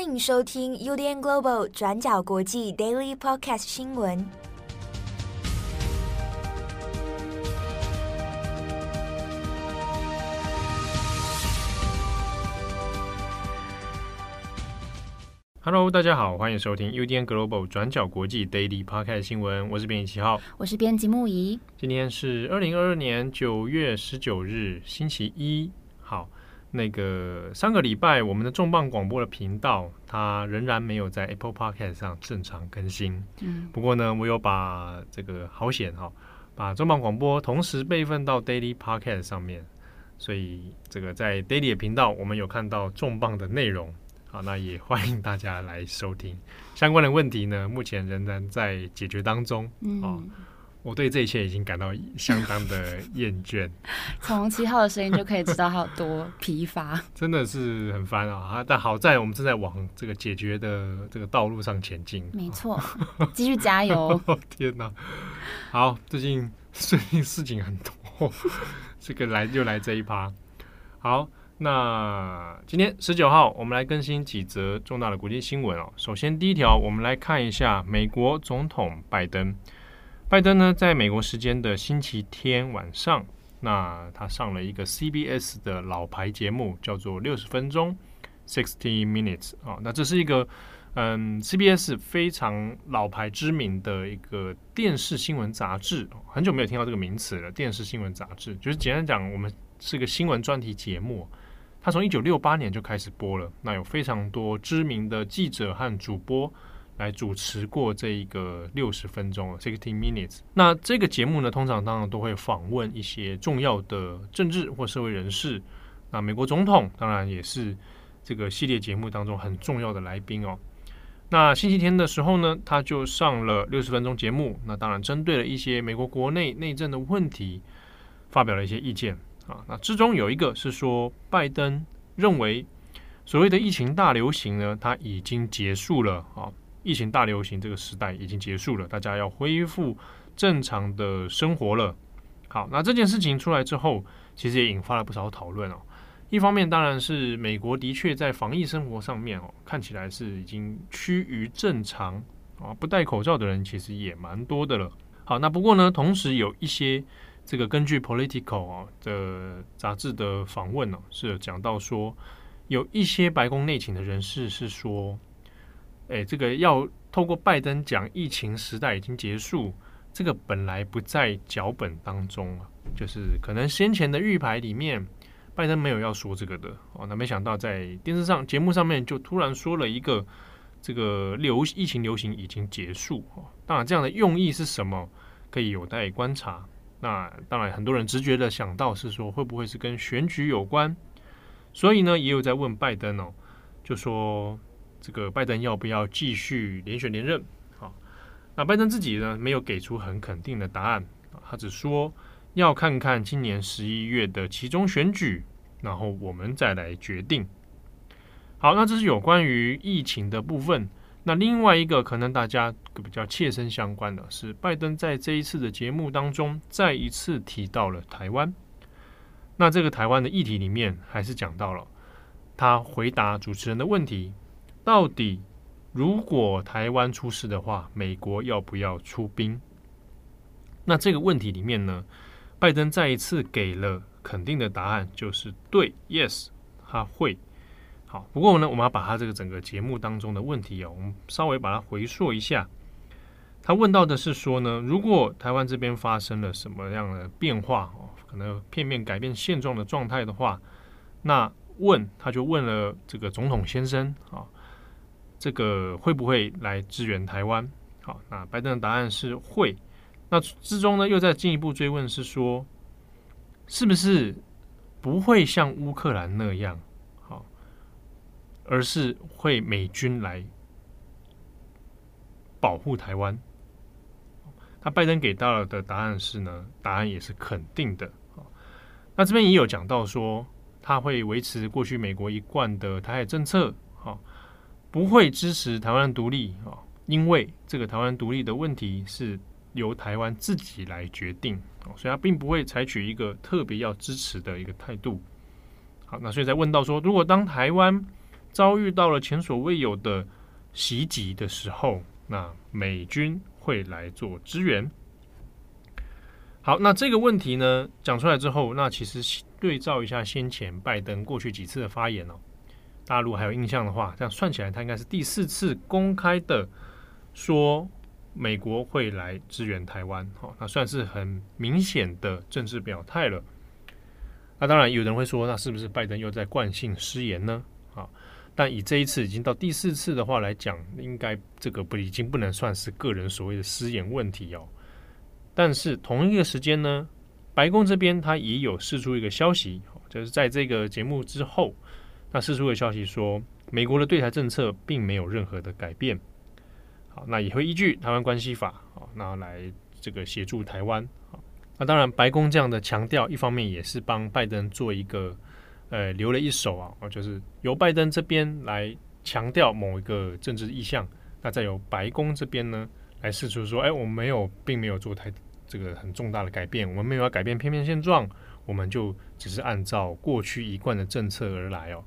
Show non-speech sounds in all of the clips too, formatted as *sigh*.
欢迎收听 UDN Global 转角国际 Daily Podcast 新闻。Hello，大家好，欢迎收听 UDN Global 转角国际 Daily Podcast 新闻。我是编辑七号，我是编辑木仪。今天是二零二二年九月十九日，星期一。好。那个上个礼拜，我们的重磅广播的频道，它仍然没有在 Apple Podcast 上正常更新。嗯，不过呢，我有把这个好险哈，把重磅广播同时备份到 Daily Podcast 上面，所以这个在 Daily 的频道，我们有看到重磅的内容。好，那也欢迎大家来收听。相关的问题呢，目前仍然在解决当中。嗯。我对这一切已经感到相当的厌倦。*laughs* 从七号的声音就可以知道他有多疲乏，*laughs* 真的是很烦啊！但好在我们正在往这个解决的这个道路上前进。没错，继续加油！*laughs* 天哪，好，最近最近事情很多，这个来就来这一趴。好，那今天十九号，我们来更新几则重大的国际新闻哦。首先，第一条，我们来看一下美国总统拜登。拜登呢，在美国时间的星期天晚上，那他上了一个 CBS 的老牌节目，叫做六十分钟 （Sixty Minutes） 啊。那这是一个嗯，CBS 非常老牌知名的一个电视新闻杂志，很久没有听到这个名词了。电视新闻杂志就是简单讲，我们是个新闻专题节目。它从一九六八年就开始播了，那有非常多知名的记者和主播。来主持过这一个六十分钟，sixty minutes。那这个节目呢，通常当然都会访问一些重要的政治或社会人士。那美国总统当然也是这个系列节目当中很重要的来宾哦。那星期天的时候呢，他就上了六十分钟节目。那当然针对了一些美国国内内政的问题，发表了一些意见啊。那之中有一个是说，拜登认为所谓的疫情大流行呢，它已经结束了啊。疫情大流行这个时代已经结束了，大家要恢复正常的生活了。好，那这件事情出来之后，其实也引发了不少讨论哦。一方面，当然是美国的确在防疫生活上面哦，看起来是已经趋于正常啊，不戴口罩的人其实也蛮多的了。好，那不过呢，同时有一些这个根据 Political 啊的杂志的访问呢，是讲到说，有一些白宫内情的人士是说。诶，这个要透过拜登讲疫情时代已经结束，这个本来不在脚本当中啊，就是可能先前的预排里面，拜登没有要说这个的哦。那没想到在电视上节目上面就突然说了一个这个流疫情流行已经结束哦。当然，这样的用意是什么，可以有待观察。那当然，很多人直觉的想到是说，会不会是跟选举有关？所以呢，也有在问拜登哦，就说。这个拜登要不要继续连选连任？好，那拜登自己呢，没有给出很肯定的答案，他只说要看看今年十一月的其中选举，然后我们再来决定。好，那这是有关于疫情的部分。那另外一个可能大家比较切身相关的是，拜登在这一次的节目当中再一次提到了台湾。那这个台湾的议题里面，还是讲到了他回答主持人的问题。到底，如果台湾出事的话，美国要不要出兵？那这个问题里面呢，拜登再一次给了肯定的答案，就是对，yes，他会。好，不过呢，我们要把他这个整个节目当中的问题哦，我们稍微把它回溯一下。他问到的是说呢，如果台湾这边发生了什么样的变化哦，可能片面改变现状的状态的话，那问他就问了这个总统先生啊。这个会不会来支援台湾？好，那拜登的答案是会。那之中呢，又在进一步追问是说，是不是不会像乌克兰那样好，而是会美军来保护台湾？那拜登给到的答案是呢，答案也是肯定的。那这边也有讲到说，他会维持过去美国一贯的台海政策。好。不会支持台湾独立啊，因为这个台湾独立的问题是由台湾自己来决定，所以他并不会采取一个特别要支持的一个态度。好，那所以在问到说，如果当台湾遭遇到了前所未有的袭击的时候，那美军会来做支援。好，那这个问题呢，讲出来之后，那其实对照一下先前拜登过去几次的发言哦，大陆还有印象的话，这样算起来，他应该是第四次公开的说美国会来支援台湾，好，那算是很明显的政治表态了。那当然，有人会说，那是不是拜登又在惯性失言呢？啊，但以这一次已经到第四次的话来讲，应该这个不已经不能算是个人所谓的失言问题哦。但是同一个时间呢，白宫这边他也有释出一个消息，就是在这个节目之后，那释出的消息说，美国的对台政策并没有任何的改变。好，那也会依据《台湾关系法》好，那来这个协助台湾。好，那当然，白宫这样的强调，一方面也是帮拜登做一个呃留了一手啊，就是由拜登这边来强调某一个政治意向，那再由白宫这边呢。来试图说，哎，我们没有，并没有做太这个很重大的改变，我们没有要改变片面现状，我们就只是按照过去一贯的政策而来哦。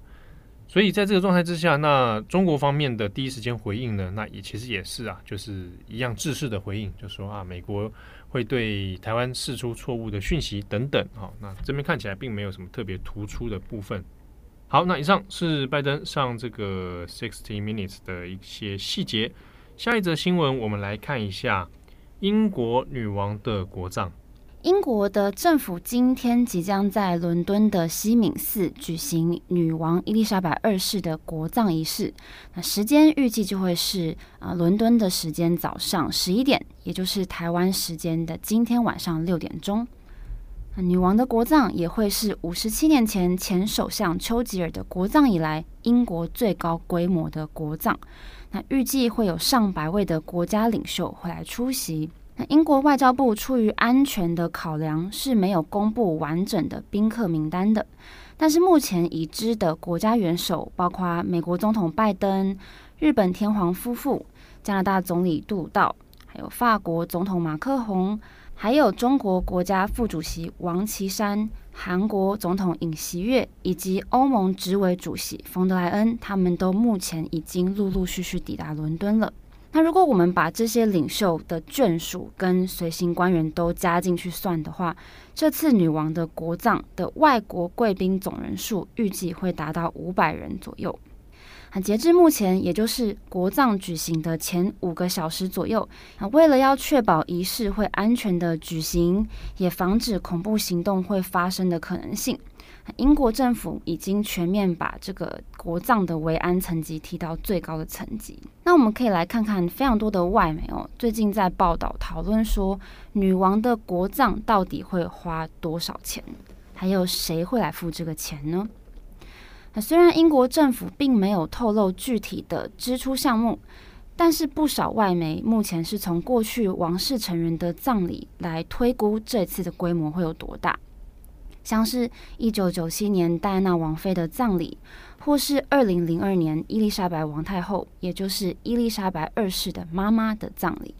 所以在这个状态之下，那中国方面的第一时间回应呢，那也其实也是啊，就是一样制式的回应，就说啊，美国会对台湾释出错误的讯息等等。哈，那这边看起来并没有什么特别突出的部分。好，那以上是拜登上这个 Sixty Minutes 的一些细节。下一则新闻，我们来看一下英国女王的国葬。英国的政府今天即将在伦敦的西敏寺举行女王伊丽莎白二世的国葬仪式。那时间预计就会是啊，伦敦的时间早上十一点，也就是台湾时间的今天晚上六点钟。那女王的国葬也会是五十七年前前首相丘吉尔的国葬以来，英国最高规模的国葬。那预计会有上百位的国家领袖会来出席。英国外交部出于安全的考量，是没有公布完整的宾客名单的。但是目前已知的国家元首包括美国总统拜登、日本天皇夫妇、加拿大总理杜道，还有法国总统马克宏，还有中国国家副主席王岐山。韩国总统尹锡悦以及欧盟执委主席冯德莱恩，他们都目前已经陆陆续续抵达伦敦了。那如果我们把这些领袖的眷属跟随行官员都加进去算的话，这次女王的国葬的外国贵宾总人数预计会达到五百人左右。截至目前，也就是国葬举行的前五个小时左右，那为了要确保仪式会安全的举行，也防止恐怖行动会发生的可能性，英国政府已经全面把这个国葬的维安层级提到最高的层级。那我们可以来看看非常多的外媒哦，最近在报道讨论说，女王的国葬到底会花多少钱，还有谁会来付这个钱呢？那虽然英国政府并没有透露具体的支出项目，但是不少外媒目前是从过去王室成员的葬礼来推估这次的规模会有多大。像是一九九七年戴安娜王妃的葬礼，或是二零零二年伊丽莎白王太后，也就是伊丽莎白二世的妈妈的葬礼。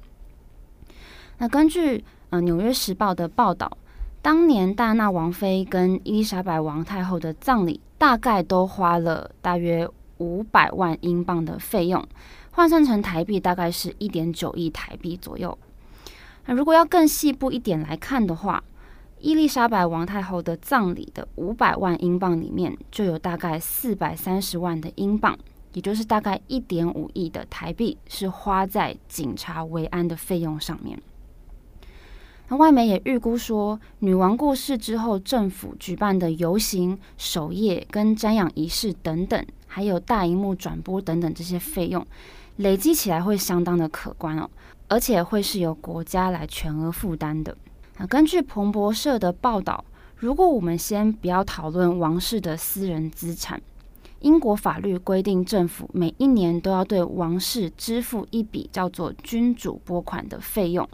那根据呃《纽约时报》的报道，当年戴安娜王妃跟伊丽莎白王太后的葬礼。大概都花了大约五百万英镑的费用，换算成台币大概是一点九亿台币左右。那如果要更细部一点来看的话，伊丽莎白王太后的葬礼的五百万英镑里面，就有大概四百三十万的英镑，也就是大概一点五亿的台币，是花在警察维安的费用上面。那外媒也预估说，女王过世之后，政府举办的游行、守夜跟瞻仰仪式等等，还有大荧幕转播等等这些费用，累积起来会相当的可观哦，而且会是由国家来全额负担的。那根据彭博社的报道，如果我们先不要讨论王室的私人资产，英国法律规定，政府每一年都要对王室支付一笔叫做君主拨款的费用。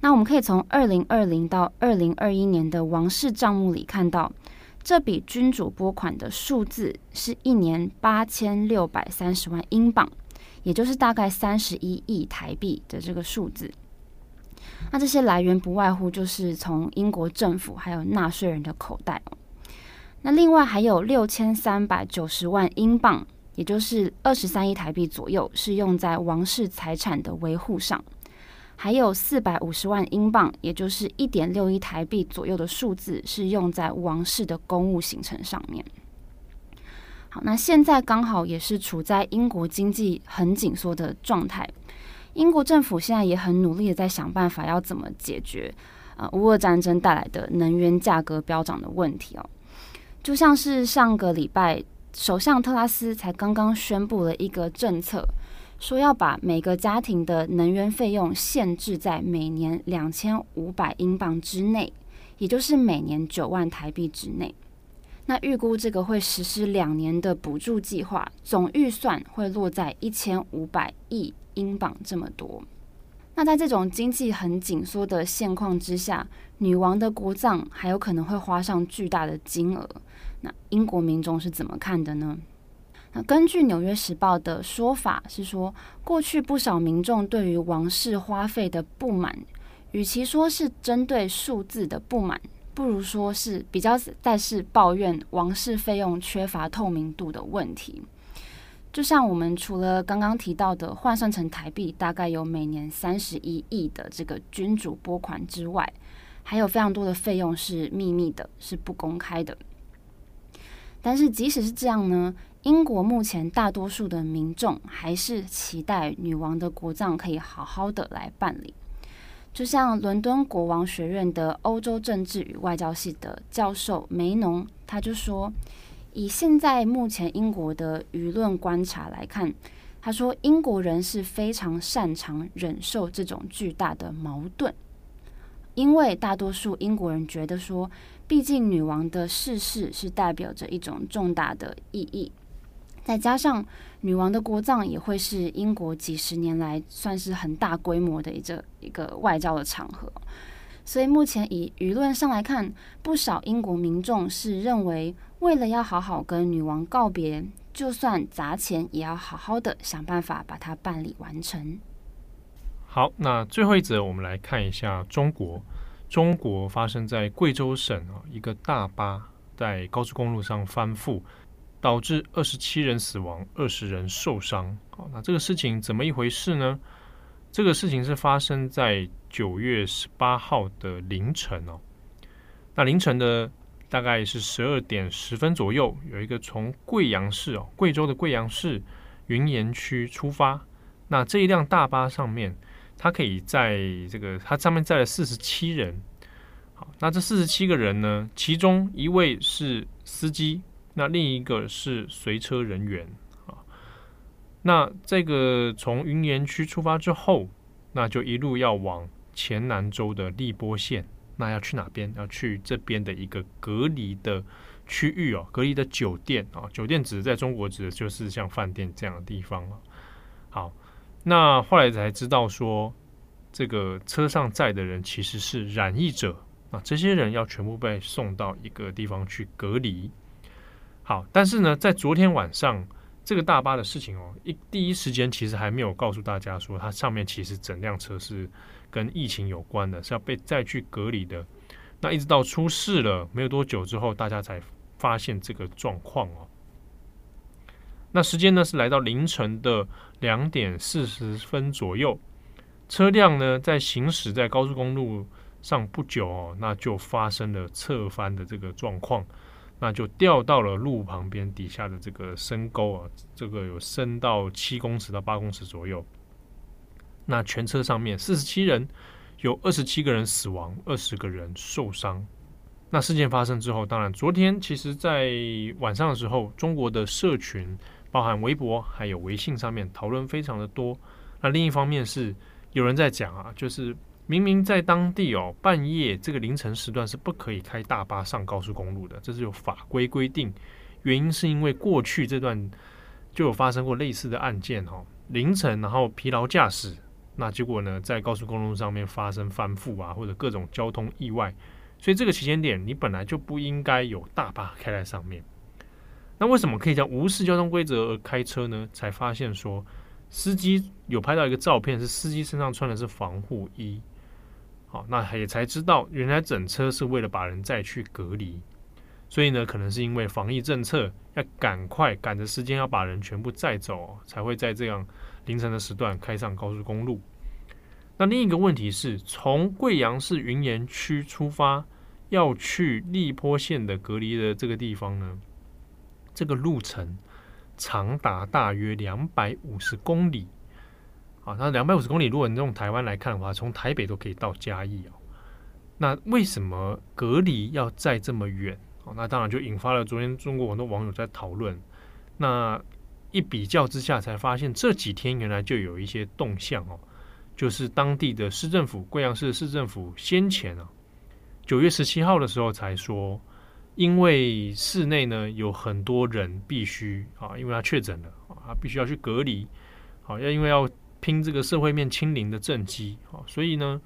那我们可以从二零二零到二零二一年的王室账目里看到，这笔君主拨款的数字是一年八千六百三十万英镑，也就是大概三十一亿台币的这个数字。那这些来源不外乎就是从英国政府还有纳税人的口袋。那另外还有六千三百九十万英镑也就是二十三亿台币左右，是用在王室财产的维护上。还有四百五十万英镑，也就是一点六亿台币左右的数字，是用在王室的公务行程上面。好，那现在刚好也是处在英国经济很紧缩的状态，英国政府现在也很努力的在想办法，要怎么解决呃乌俄战争带来的能源价格飙涨的问题哦。就像是上个礼拜，首相特拉斯才刚刚宣布了一个政策。说要把每个家庭的能源费用限制在每年两千五百英镑之内，也就是每年九万台币之内。那预估这个会实施两年的补助计划，总预算会落在一千五百亿英镑这么多。那在这种经济很紧缩的现况之下，女王的国葬还有可能会花上巨大的金额。那英国民众是怎么看的呢？那根据《纽约时报》的说法是说，过去不少民众对于王室花费的不满，与其说是针对数字的不满，不如说是比较在是抱怨王室费用缺乏透明度的问题。就像我们除了刚刚提到的换算成台币大概有每年三十一亿的这个君主拨款之外，还有非常多的费用是秘密的，是不公开的。但是即使是这样呢，英国目前大多数的民众还是期待女王的国葬可以好好的来办理。就像伦敦国王学院的欧洲政治与外交系的教授梅农，他就说，以现在目前英国的舆论观察来看，他说英国人是非常擅长忍受这种巨大的矛盾，因为大多数英国人觉得说，毕竟女王的逝世是代表着一种重大的意义。再加上女王的国葬也会是英国几十年来算是很大规模的一个一个外交的场合，所以目前以舆论上来看，不少英国民众是认为，为了要好好跟女王告别，就算砸钱也要好好的想办法把它办理完成。好，那最后一则，我们来看一下中国。中国发生在贵州省啊，一个大巴在高速公路上翻覆。导致二十七人死亡，二十人受伤。好，那这个事情怎么一回事呢？这个事情是发生在九月十八号的凌晨哦。那凌晨的大概是十二点十分左右，有一个从贵阳市哦，贵州的贵阳市云岩区出发。那这一辆大巴上面，它可以载这个，它上面载了四十七人。好，那这四十七个人呢，其中一位是司机。那另一个是随车人员啊，那这个从云岩区出发之后，那就一路要往黔南州的荔波县。那要去哪边？要去这边的一个隔离的区域哦，隔离的酒店啊。酒店指在中国指的就是像饭店这样的地方啊。好，那后来才知道说，这个车上载的人其实是染疫者啊，这些人要全部被送到一个地方去隔离。好，但是呢，在昨天晚上这个大巴的事情哦，一第一时间其实还没有告诉大家说，它上面其实整辆车是跟疫情有关的，是要被再去隔离的。那一直到出事了没有多久之后，大家才发现这个状况哦。那时间呢是来到凌晨的两点四十分左右，车辆呢在行驶在高速公路上不久哦，那就发生了侧翻的这个状况。那就掉到了路旁边底下的这个深沟啊，这个有深到七公尺到八公尺左右。那全车上面四十七人，有二十七个人死亡，二十个人受伤。那事件发生之后，当然昨天其实在晚上的时候，中国的社群，包含微博还有微信上面讨论非常的多。那另一方面是有人在讲啊，就是。明明在当地哦，半夜这个凌晨时段是不可以开大巴上高速公路的，这是有法规规定。原因是因为过去这段就有发生过类似的案件哦，凌晨然后疲劳驾驶，那结果呢在高速公路上面发生翻覆啊，或者各种交通意外，所以这个时间点你本来就不应该有大巴开在上面。那为什么可以叫无视交通规则而开车呢？才发现说司机有拍到一个照片，是司机身上穿的是防护衣。好，那也才知道，原来整车是为了把人再去隔离，所以呢，可能是因为防疫政策要赶快赶着时间要把人全部载走，才会在这样凌晨的时段开上高速公路。那另一个问题是从贵阳市云岩区出发要去荔波县的隔离的这个地方呢，这个路程长达大约两百五十公里。啊，那两百五十公里，如果你用台湾来看的话，从台北都可以到嘉义哦。那为什么隔离要在这么远？哦，那当然就引发了昨天中国很多网友在讨论。那一比较之下，才发现这几天原来就有一些动向哦，就是当地的市政府，贵阳市的市政府先前啊，九月十七号的时候才说，因为市内呢有很多人必须啊，因为他确诊了啊，他必须要去隔离，好，要因为要拼这个社会面清零的政绩，好，所以呢。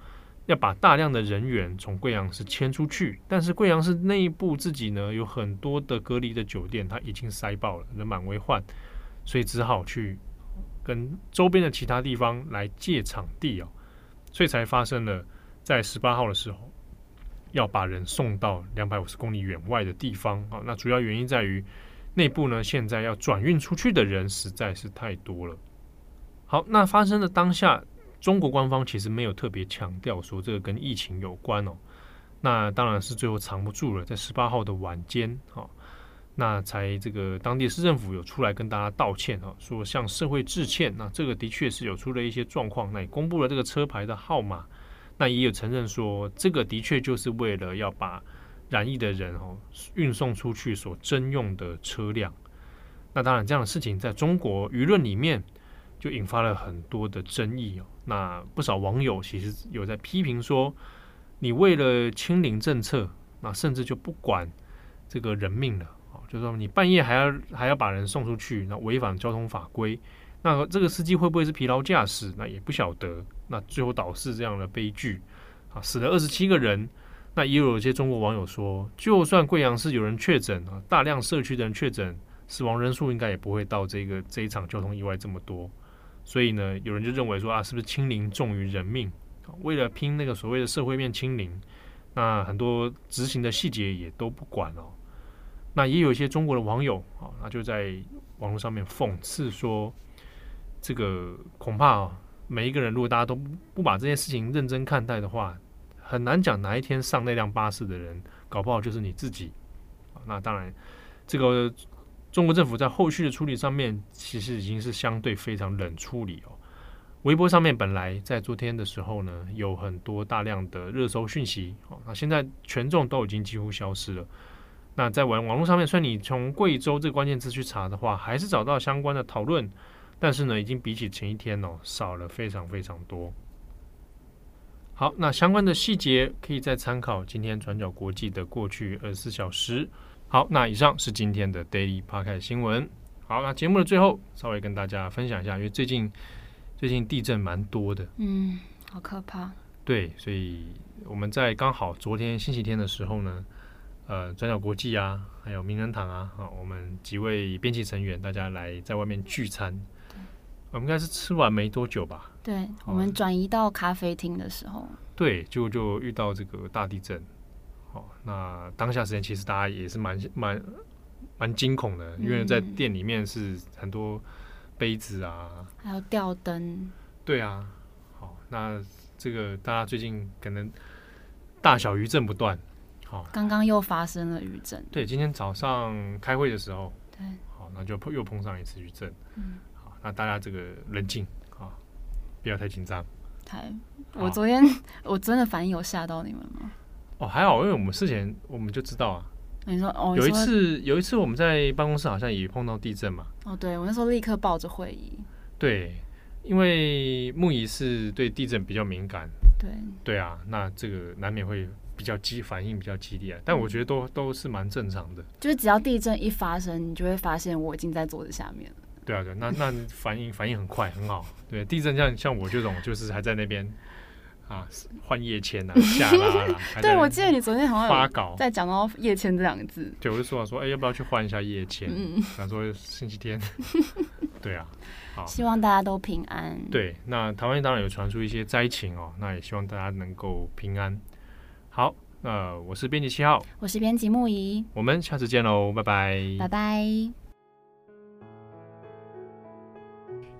要把大量的人员从贵阳市迁出去，但是贵阳市内部自己呢有很多的隔离的酒店，它已经塞爆了，人满为患，所以只好去跟周边的其他地方来借场地哦，所以才发生了在十八号的时候要把人送到两百五十公里远外的地方啊。那主要原因在于内部呢现在要转运出去的人实在是太多了。好，那发生的当下。中国官方其实没有特别强调说这个跟疫情有关哦，那当然是最后藏不住了，在十八号的晚间，哈，那才这个当地市政府有出来跟大家道歉哈，说向社会致歉，那这个的确是有出了一些状况，那也公布了这个车牌的号码，那也有承认说这个的确就是为了要把染疫的人哦运送出去所征用的车辆，那当然这样的事情在中国舆论里面。就引发了很多的争议哦。那不少网友其实有在批评说，你为了清零政策，那甚至就不管这个人命了啊，就是说你半夜还要还要把人送出去，那违反交通法规，那这个司机会不会是疲劳驾驶？那也不晓得。那最后导致这样的悲剧啊，死了二十七个人。那也有一些中国网友说，就算贵阳市有人确诊啊，大量社区的人确诊，死亡人数应该也不会到这个这一场交通意外这么多。所以呢，有人就认为说啊，是不是清零重于人命？为了拼那个所谓的社会面清零，那很多执行的细节也都不管哦。那也有一些中国的网友啊，那就在网络上面讽刺说，这个恐怕啊，每一个人如果大家都不把这件事情认真看待的话，很难讲哪一天上那辆巴士的人，搞不好就是你自己。那当然，这个。中国政府在后续的处理上面，其实已经是相对非常冷处理哦。微博上面本来在昨天的时候呢，有很多大量的热搜讯息哦，那现在权重都已经几乎消失了。那在网网络上面，虽然你从贵州这个关键字去查的话，还是找到相关的讨论，但是呢，已经比起前一天哦，少了非常非常多。好，那相关的细节可以再参考今天转角国际的过去二十四小时。好，那以上是今天的 Daily Podcast 新闻。好，那节目的最后，稍微跟大家分享一下，因为最近最近地震蛮多的，嗯，好可怕。对，所以我们在刚好昨天星期天的时候呢，呃，转角国际啊，还有名人堂啊，啊，我们几位编辑成员大家来在外面聚餐。我们应该是吃完没多久吧？对，我们转移到咖啡厅的时候，对，就就遇到这个大地震。那当下时间其实大家也是蛮蛮蛮惊恐的，因为在店里面是很多杯子啊，还有吊灯。对啊，好，那这个大家最近可能大小余震不断。好，刚刚又发生了余震。对，今天早上开会的时候，对，好，那就又碰上一次余震。嗯，好，那大家这个冷静啊，不要太紧张。太，我昨天 *laughs* 我真的反应有吓到你们吗？哦，还好，因为我们事前我们就知道啊。你说哦，有一次有一次我们在办公室好像也碰到地震嘛。哦，对，我那时候立刻抱着会议。对，因为木仪是对地震比较敏感。对。对啊，那这个难免会比较激反应比较激烈，但我觉得都、嗯、都是蛮正常的。就是只要地震一发生，你就会发现我已经在桌子下面了。对啊，对，那那反应反应很快，很好。对，地震像像我这种就是还在那边。啊，换叶签啊，*laughs* 下拉啦。对，我记得你昨天好像发稿在讲到叶签这两个字。对，我就说说，哎、欸，要不要去换一下叶签？嗯，*laughs* 想说星期天。*laughs* 对啊，好，希望大家都平安。对，那台湾当然有传出一些灾情哦，那也希望大家能够平安。好，那，我是编辑七号，我是编辑木仪，我们下次见喽，拜拜，拜拜。